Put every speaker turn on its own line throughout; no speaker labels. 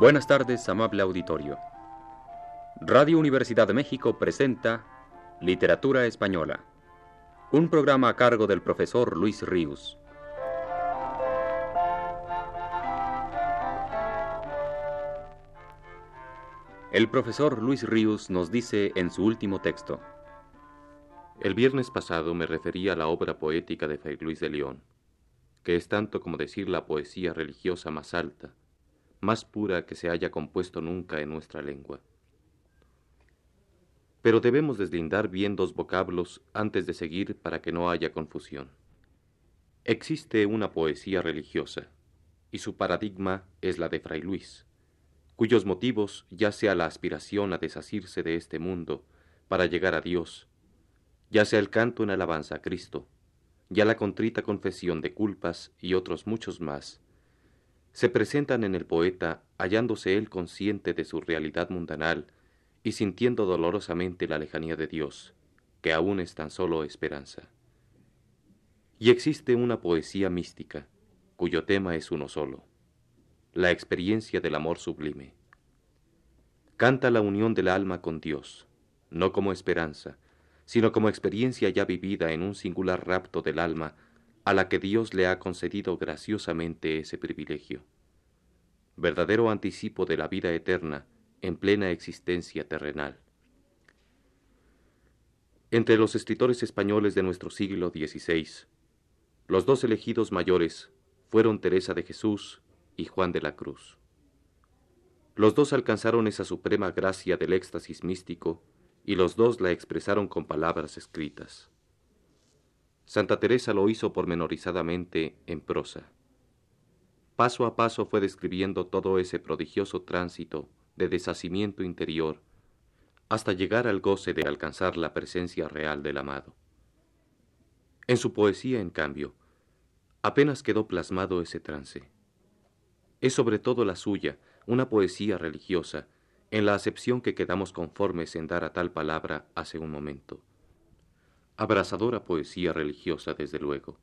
Buenas tardes, amable auditorio. Radio Universidad de México presenta Literatura Española, un programa a cargo del profesor Luis Ríos. El profesor Luis Ríos nos dice en su último texto.
El viernes pasado me refería a la obra poética de Fray Luis de León, que es tanto como decir la poesía religiosa más alta, más pura que se haya compuesto nunca en nuestra lengua. Pero debemos deslindar bien dos vocablos antes de seguir para que no haya confusión. Existe una poesía religiosa, y su paradigma es la de Fray Luis, cuyos motivos ya sea la aspiración a desasirse de este mundo para llegar a Dios, ya sea el canto en alabanza a Cristo, ya la contrita confesión de culpas y otros muchos más, se presentan en el poeta hallándose él consciente de su realidad mundanal y sintiendo dolorosamente la lejanía de Dios, que aún es tan solo esperanza. Y existe una poesía mística, cuyo tema es uno solo, la experiencia del amor sublime. Canta la unión del alma con Dios, no como esperanza, sino como experiencia ya vivida en un singular rapto del alma a la que Dios le ha concedido graciosamente ese privilegio. Verdadero anticipo de la vida eterna en plena existencia terrenal. Entre los escritores españoles de nuestro siglo XVI, los dos elegidos mayores fueron Teresa de Jesús y Juan de la Cruz. Los dos alcanzaron esa suprema gracia del éxtasis místico y los dos la expresaron con palabras escritas. Santa Teresa lo hizo pormenorizadamente en prosa. Paso a paso fue describiendo todo ese prodigioso tránsito de deshacimiento interior hasta llegar al goce de alcanzar la presencia real del amado. En su poesía, en cambio, apenas quedó plasmado ese trance. Es sobre todo la suya una poesía religiosa, en la acepción que quedamos conformes en dar a tal palabra hace un momento abrasadora poesía religiosa, desde luego,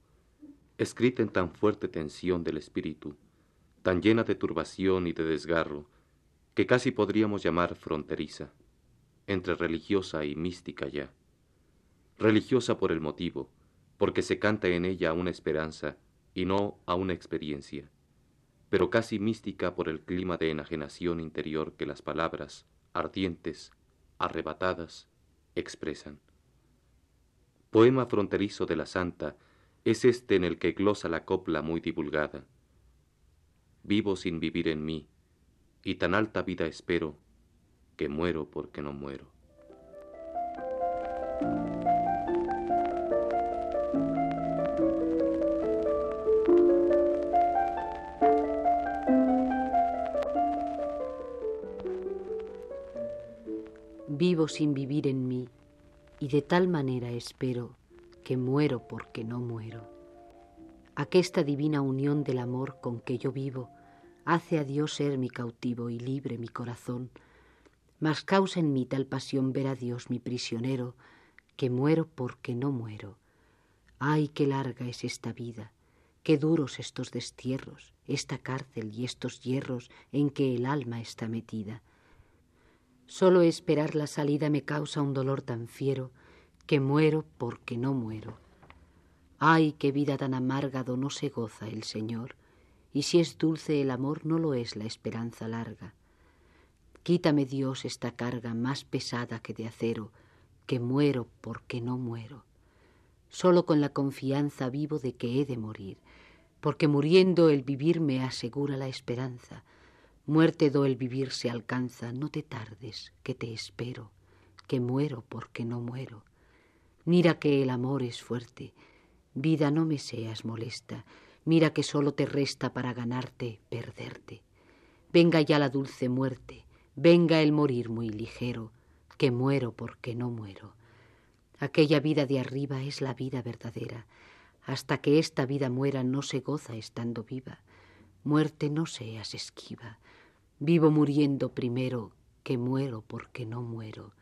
escrita en tan fuerte tensión del espíritu, tan llena de turbación y de desgarro, que casi podríamos llamar fronteriza, entre religiosa y mística ya. Religiosa por el motivo, porque se canta en ella a una esperanza y no a una experiencia, pero casi mística por el clima de enajenación interior que las palabras, ardientes, arrebatadas, expresan. Poema fronterizo de la santa es este en el que glosa la copla muy divulgada. Vivo sin vivir en mí, y tan alta vida espero, que muero porque no muero.
Vivo sin vivir en mí y de tal manera espero que muero porque no muero. Aquesta divina unión del amor con que yo vivo hace a Dios ser mi cautivo y libre mi corazón, mas causa en mí tal pasión ver a Dios mi prisionero, que muero porque no muero. Ay, qué larga es esta vida, qué duros estos destierros, esta cárcel y estos hierros en que el alma está metida. Solo esperar la salida me causa un dolor tan fiero que muero porque no muero. Ay, qué vida tan amarga no se goza el Señor, y si es dulce el amor no lo es la esperanza larga. Quítame Dios esta carga más pesada que de acero, que muero porque no muero. Solo con la confianza vivo de que he de morir, porque muriendo el vivir me asegura la esperanza, Muerte do el vivir se alcanza, no te tardes, que te espero, que muero porque no muero. Mira que el amor es fuerte, vida no me seas molesta, mira que solo te resta para ganarte, perderte. Venga ya la dulce muerte, venga el morir muy ligero, que muero porque no muero. Aquella vida de arriba es la vida verdadera, hasta que esta vida muera no se goza estando viva. Muerte no seas esquiva, Vivo muriendo primero que muero porque no muero.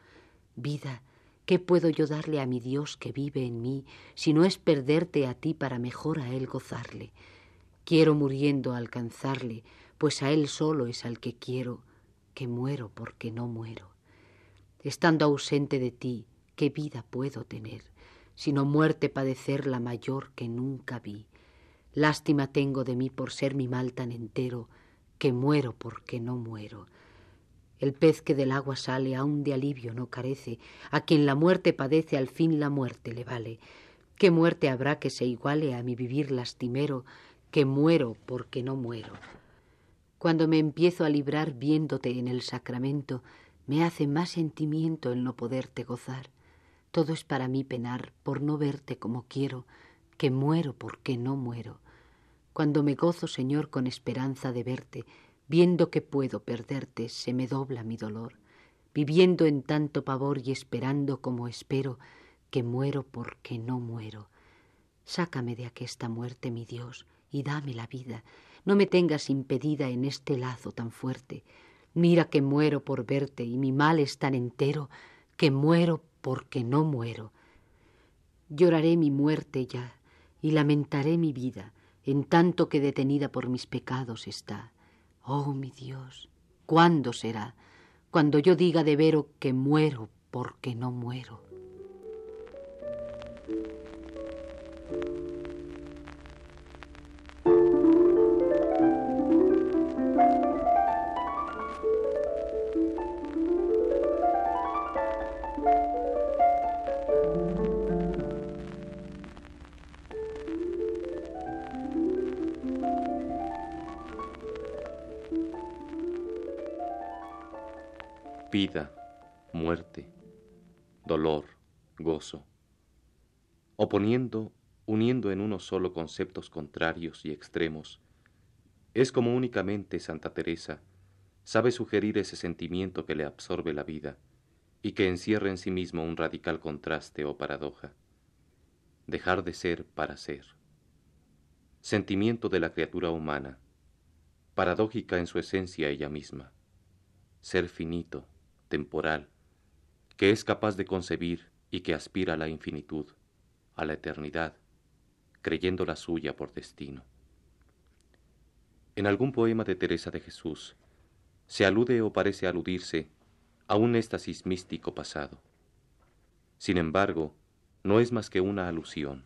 Vida, ¿qué puedo yo darle a mi Dios que vive en mí si no es perderte a ti para mejor a Él gozarle? Quiero muriendo alcanzarle, pues a él solo es al que quiero, que muero porque no muero. Estando ausente de ti, ¿qué vida puedo tener? Sino muerte padecer la mayor que nunca vi. Lástima tengo de mí por ser mi mal tan entero, que muero porque no muero. El pez que del agua sale aún de alivio no carece, a quien la muerte padece al fin la muerte le vale. ¿Qué muerte habrá que se iguale a mi vivir lastimero, que muero porque no muero? Cuando me empiezo a librar viéndote en el sacramento, me hace más sentimiento el no poderte gozar. Todo es para mí penar por no verte como quiero, que muero porque no muero. Cuando me gozo, Señor, con esperanza de verte, Viendo que puedo perderte, se me dobla mi dolor, viviendo en tanto pavor y esperando como espero, que muero porque no muero. Sácame de aquesta muerte, mi Dios, y dame la vida. No me tengas impedida en este lazo tan fuerte. Mira que muero por verte y mi mal es tan entero que muero porque no muero. Lloraré mi muerte ya y lamentaré mi vida, en tanto que detenida por mis pecados está. Oh mi Dios, ¿cuándo será? Cuando yo diga de vero que muero porque no muero.
Vida, muerte, dolor, gozo, oponiendo, uniendo en uno solo conceptos contrarios y extremos, es como únicamente Santa Teresa sabe sugerir ese sentimiento que le absorbe la vida y que encierra en sí mismo un radical contraste o paradoja. Dejar de ser para ser. Sentimiento de la criatura humana, paradójica en su esencia ella misma. Ser finito, temporal, que es capaz de concebir y que aspira a la infinitud, a la eternidad, creyendo la suya por destino. En algún poema de Teresa de Jesús se alude o parece aludirse a un éxtasis místico pasado. Sin embargo, no es más que una alusión,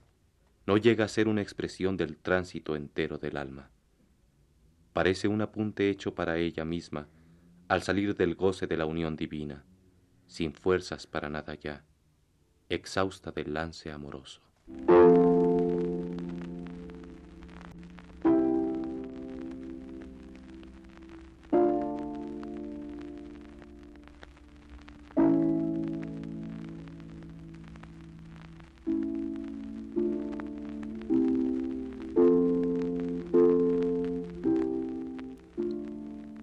no llega a ser una expresión del tránsito entero del alma. Parece un apunte hecho para ella misma al salir del goce de la unión divina, sin fuerzas para nada ya, exhausta del lance amoroso.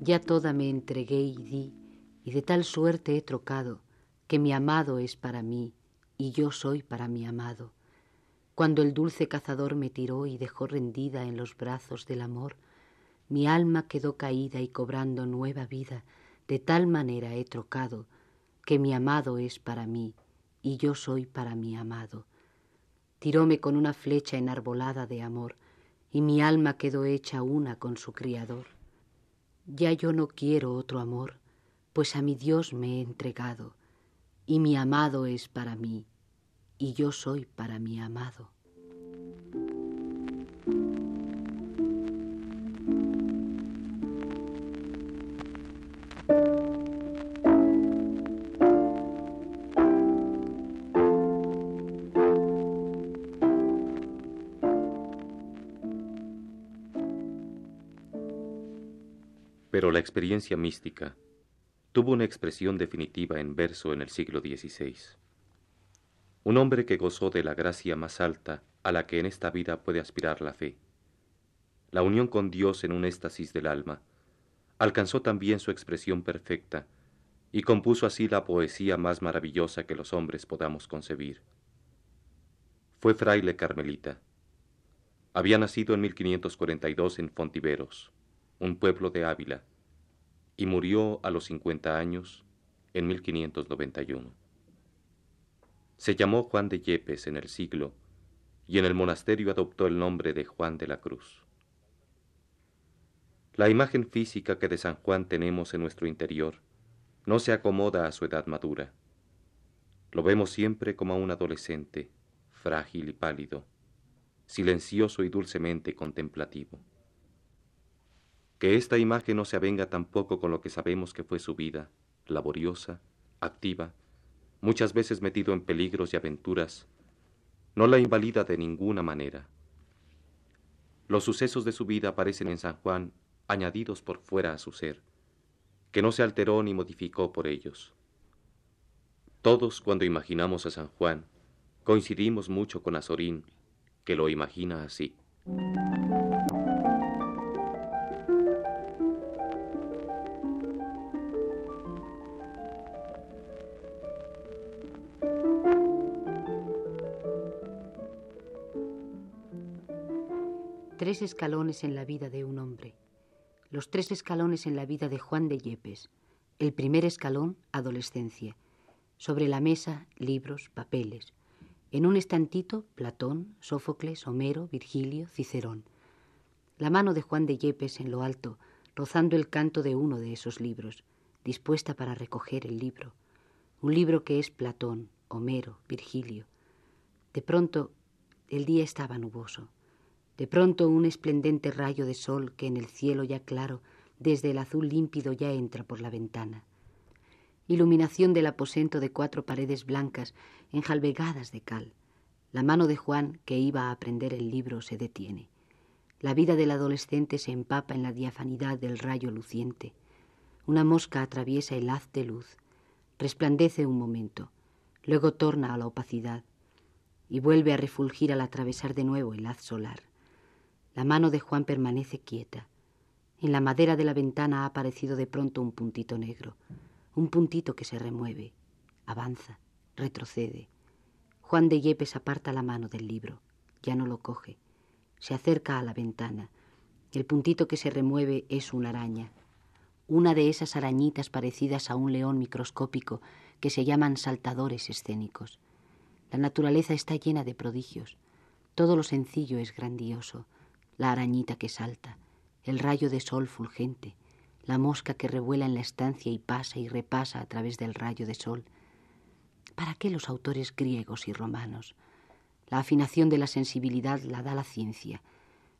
Ya toda me entregué y di, y de tal suerte he trocado, que mi amado es para mí, y yo soy para mi amado. Cuando el dulce cazador me tiró y dejó rendida en los brazos del amor, mi alma quedó caída y cobrando nueva vida, de tal manera he trocado, que mi amado es para mí, y yo soy para mi amado. Tiróme con una flecha enarbolada de amor, y mi alma quedó hecha una con su criador. Ya yo no quiero otro amor, pues a mi Dios me he entregado, y mi amado es para mí, y yo soy para mi amado.
Experiencia mística tuvo una expresión definitiva en verso en el siglo XVI. Un hombre que gozó de la gracia más alta a la que en esta vida puede aspirar la fe. La unión con Dios en un éxtasis del alma alcanzó también su expresión perfecta y compuso así la poesía más maravillosa que los hombres podamos concebir. Fue fraile carmelita. Había nacido en 1542 en Fontiveros un pueblo de Ávila, y murió a los 50 años en 1591. Se llamó Juan de Yepes en el siglo y en el monasterio adoptó el nombre de Juan de la Cruz. La imagen física que de San Juan tenemos en nuestro interior no se acomoda a su edad madura. Lo vemos siempre como a un adolescente, frágil y pálido, silencioso y dulcemente contemplativo. Que esta imagen no se avenga tampoco con lo que sabemos que fue su vida, laboriosa, activa, muchas veces metido en peligros y aventuras, no la invalida de ninguna manera. Los sucesos de su vida aparecen en San Juan añadidos por fuera a su ser, que no se alteró ni modificó por ellos. Todos cuando imaginamos a San Juan, coincidimos mucho con Azorín, que lo imagina así.
Tres escalones en la vida de un hombre. Los tres escalones en la vida de Juan de Yepes. El primer escalón, adolescencia. Sobre la mesa, libros, papeles. En un estantito, Platón, Sófocles, Homero, Virgilio, Cicerón. La mano de Juan de Yepes en lo alto, rozando el canto de uno de esos libros, dispuesta para recoger el libro. Un libro que es Platón, Homero, Virgilio. De pronto, el día estaba nuboso. De pronto un esplendente rayo de sol que en el cielo ya claro, desde el azul límpido ya entra por la ventana. Iluminación del aposento de cuatro paredes blancas enjalbegadas de cal. La mano de Juan, que iba a aprender el libro, se detiene. La vida del adolescente se empapa en la diafanidad del rayo luciente. Una mosca atraviesa el haz de luz, resplandece un momento, luego torna a la opacidad y vuelve a refulgir al atravesar de nuevo el haz solar. La mano de Juan permanece quieta. En la madera de la ventana ha aparecido de pronto un puntito negro, un puntito que se remueve, avanza, retrocede. Juan de Yepes aparta la mano del libro, ya no lo coge, se acerca a la ventana. El puntito que se remueve es una araña, una de esas arañitas parecidas a un león microscópico que se llaman saltadores escénicos. La naturaleza está llena de prodigios. Todo lo sencillo es grandioso la arañita que salta, el rayo de sol fulgente, la mosca que revuela en la estancia y pasa y repasa a través del rayo de sol. ¿Para qué los autores griegos y romanos? La afinación de la sensibilidad la da la ciencia.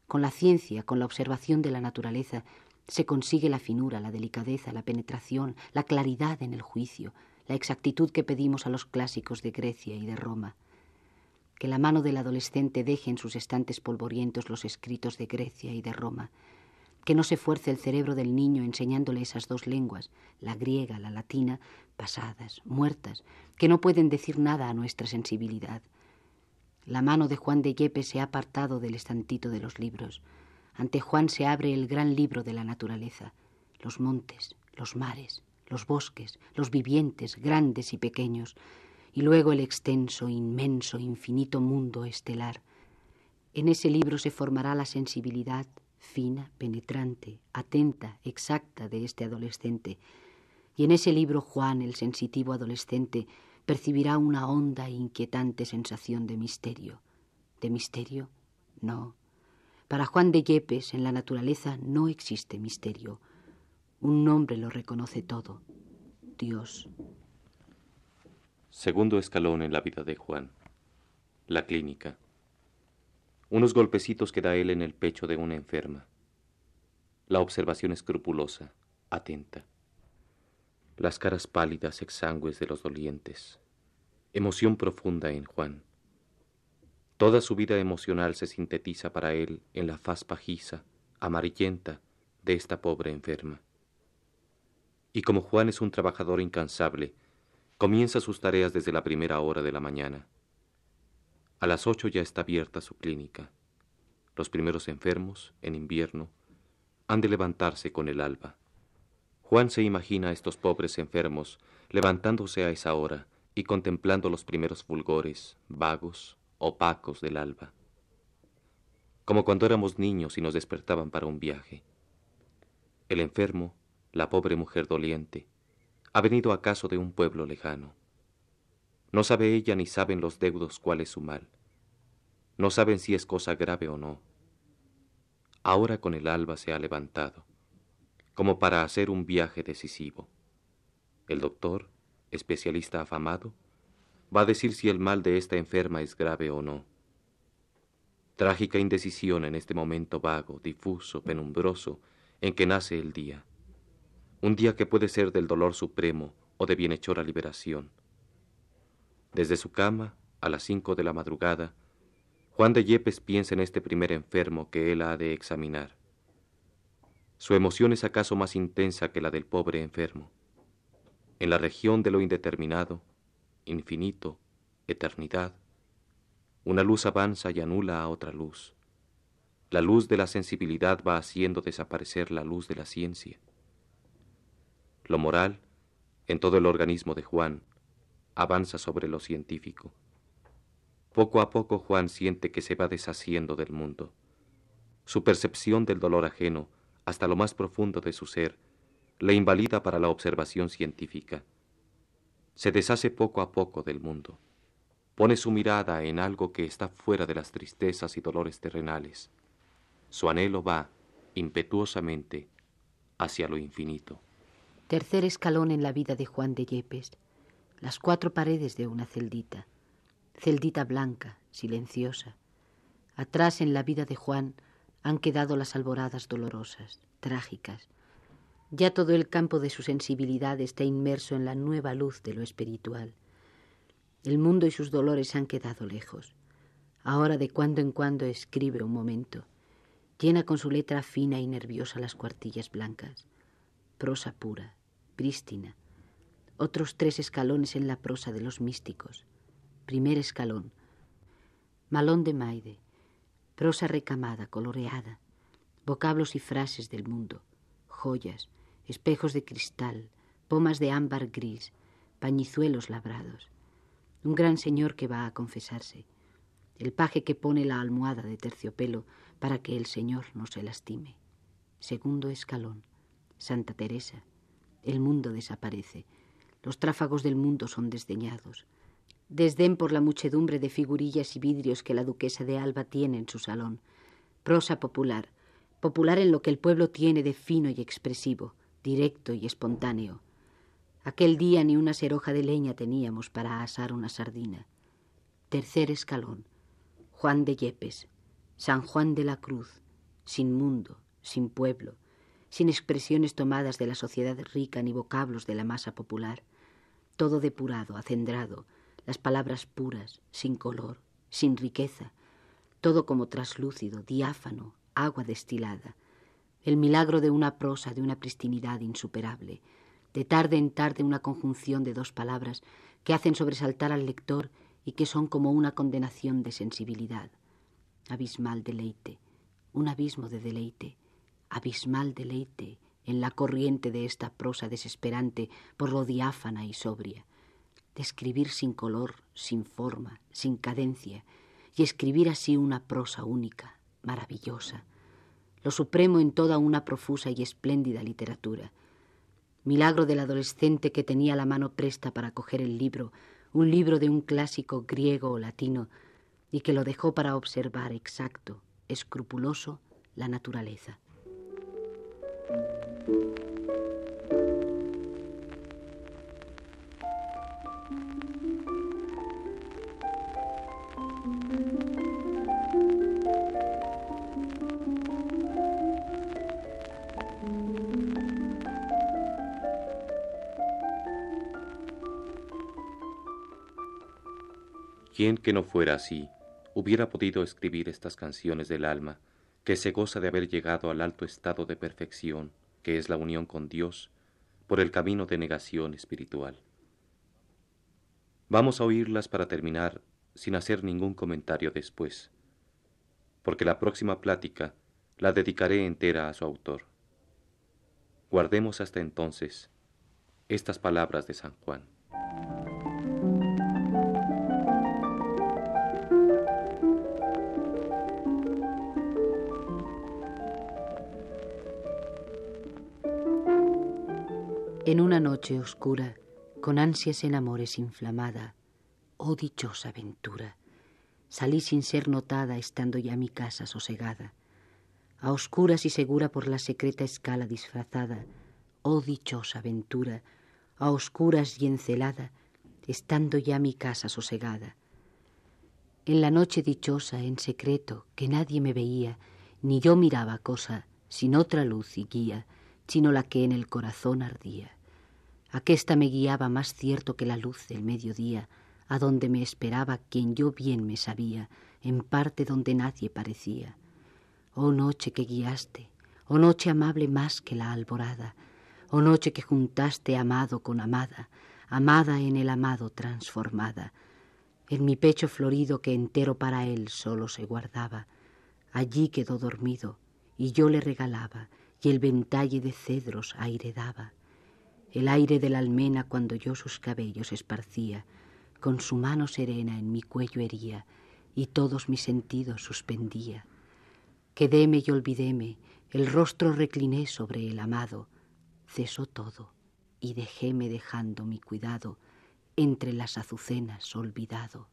Con la ciencia, con la observación de la naturaleza, se consigue la finura, la delicadeza, la penetración, la claridad en el juicio, la exactitud que pedimos a los clásicos de Grecia y de Roma que la mano del adolescente deje en sus estantes polvorientos los escritos de Grecia y de Roma, que no se fuerce el cerebro del niño enseñándole esas dos lenguas, la griega, la latina, pasadas, muertas, que no pueden decir nada a nuestra sensibilidad. La mano de Juan de Yepes se ha apartado del estantito de los libros. Ante Juan se abre el gran libro de la naturaleza, los montes, los mares, los bosques, los vivientes, grandes y pequeños, y luego el extenso, inmenso, infinito mundo estelar. En ese libro se formará la sensibilidad fina, penetrante, atenta, exacta de este adolescente, y en ese libro Juan, el sensitivo adolescente, percibirá una honda e inquietante sensación de misterio. ¿De misterio? No. Para Juan de Yepes, en la naturaleza no existe misterio. Un nombre lo reconoce todo. Dios.
Segundo escalón en la vida de Juan. La clínica. Unos golpecitos que da él en el pecho de una enferma. La observación escrupulosa, atenta. Las caras pálidas, exangües de los dolientes. Emoción profunda en Juan. Toda su vida emocional se sintetiza para él en la faz pajiza, amarillenta, de esta pobre enferma. Y como Juan es un trabajador incansable, Comienza sus tareas desde la primera hora de la mañana. A las ocho ya está abierta su clínica. Los primeros enfermos, en invierno, han de levantarse con el alba. Juan se imagina a estos pobres enfermos levantándose a esa hora y contemplando los primeros fulgores, vagos, opacos del alba. Como cuando éramos niños y nos despertaban para un viaje. El enfermo, la pobre mujer doliente, ¿Ha venido acaso de un pueblo lejano? No sabe ella ni saben los deudos cuál es su mal. No saben si es cosa grave o no. Ahora con el alba se ha levantado, como para hacer un viaje decisivo. El doctor, especialista afamado, va a decir si el mal de esta enferma es grave o no. Trágica indecisión en este momento vago, difuso, penumbroso, en que nace el día. Un día que puede ser del dolor supremo o de bienhechora liberación. Desde su cama, a las cinco de la madrugada, Juan de Yepes piensa en este primer enfermo que él ha de examinar. Su emoción es acaso más intensa que la del pobre enfermo. En la región de lo indeterminado, infinito, eternidad, una luz avanza y anula a otra luz. La luz de la sensibilidad va haciendo desaparecer la luz de la ciencia. Lo moral, en todo el organismo de Juan, avanza sobre lo científico. Poco a poco Juan siente que se va deshaciendo del mundo. Su percepción del dolor ajeno, hasta lo más profundo de su ser, le invalida para la observación científica. Se deshace poco a poco del mundo. Pone su mirada en algo que está fuera de las tristezas y dolores terrenales. Su anhelo va, impetuosamente, hacia lo infinito.
Tercer escalón en la vida de Juan de Yepes. Las cuatro paredes de una celdita. Celdita blanca, silenciosa. Atrás en la vida de Juan han quedado las alboradas dolorosas, trágicas. Ya todo el campo de su sensibilidad está inmerso en la nueva luz de lo espiritual. El mundo y sus dolores han quedado lejos. Ahora de cuando en cuando escribe un momento. Llena con su letra fina y nerviosa las cuartillas blancas. Prosa pura, prístina. Otros tres escalones en la prosa de los místicos. Primer escalón. Malón de Maide. Prosa recamada, coloreada. Vocablos y frases del mundo. Joyas, espejos de cristal, pomas de ámbar gris, pañizuelos labrados. Un gran señor que va a confesarse. El paje que pone la almohada de terciopelo para que el señor no se lastime. Segundo escalón. Santa Teresa el mundo desaparece. Los tráfagos del mundo son desdeñados. Desdén por la muchedumbre de figurillas y vidrios que la duquesa de Alba tiene en su salón. Prosa popular, popular en lo que el pueblo tiene de fino y expresivo, directo y espontáneo. Aquel día ni una seroja de leña teníamos para asar una sardina. Tercer escalón. Juan de Yepes, San Juan de la Cruz, sin mundo, sin pueblo, sin expresiones tomadas de la sociedad rica ni vocablos de la masa popular, todo depurado, acendrado, las palabras puras, sin color, sin riqueza, todo como traslúcido, diáfano, agua destilada, el milagro de una prosa de una pristinidad insuperable, de tarde en tarde una conjunción de dos palabras que hacen sobresaltar al lector y que son como una condenación de sensibilidad. Abismal deleite, un abismo de deleite, abismal deleite en la corriente de esta prosa desesperante por lo diáfana y sobria, de escribir sin color, sin forma, sin cadencia, y escribir así una prosa única, maravillosa, lo supremo en toda una profusa y espléndida literatura. Milagro del adolescente que tenía la mano presta para coger el libro, un libro de un clásico griego o latino, y que lo dejó para observar exacto, escrupuloso, la naturaleza.
¿Quién que no fuera así hubiera podido escribir estas canciones del alma que se goza de haber llegado al alto estado de perfección, que es la unión con Dios, por el camino de negación espiritual? Vamos a oírlas para terminar sin hacer ningún comentario después, porque la próxima plática la dedicaré entera a su autor. Guardemos hasta entonces estas palabras de San Juan.
En una noche oscura, con ansias en amores inflamada, oh dichosa aventura, salí sin ser notada estando ya mi casa sosegada. a oscuras y segura por la secreta escala disfrazada, oh dichosa aventura, a oscuras y encelada, estando ya mi casa sosegada. En la noche dichosa, en secreto, que nadie me veía, ni yo miraba cosa, sin otra luz y guía, sino la que en el corazón ardía. Aquesta me guiaba más cierto que la luz del mediodía, a donde me esperaba quien yo bien me sabía, en parte donde nadie parecía. Oh noche que guiaste, oh noche amable más que la alborada, oh noche que juntaste amado con amada, amada en el amado transformada, en mi pecho florido que entero para él solo se guardaba, allí quedó dormido, y yo le regalaba, y el ventalle de cedros aire daba. El aire de la almena cuando yo sus cabellos esparcía, con su mano serena en mi cuello hería, y todos mis sentidos suspendía. Quedéme y olvidéme, el rostro recliné sobre el amado, cesó todo, y dejéme dejando mi cuidado entre las azucenas olvidado.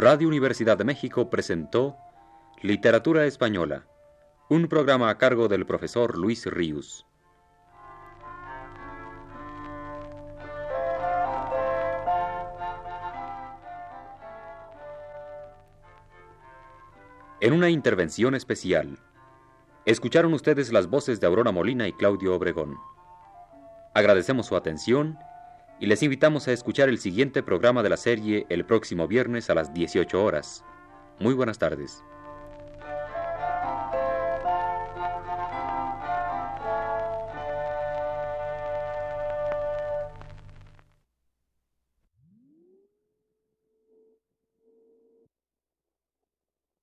Radio Universidad de México presentó Literatura Española, un programa a cargo del profesor Luis Ríos. En una intervención especial, escucharon ustedes las voces de Aurora Molina y Claudio Obregón. Agradecemos su atención y les invitamos a escuchar el siguiente programa de la serie el próximo viernes a las 18 horas. Muy buenas tardes.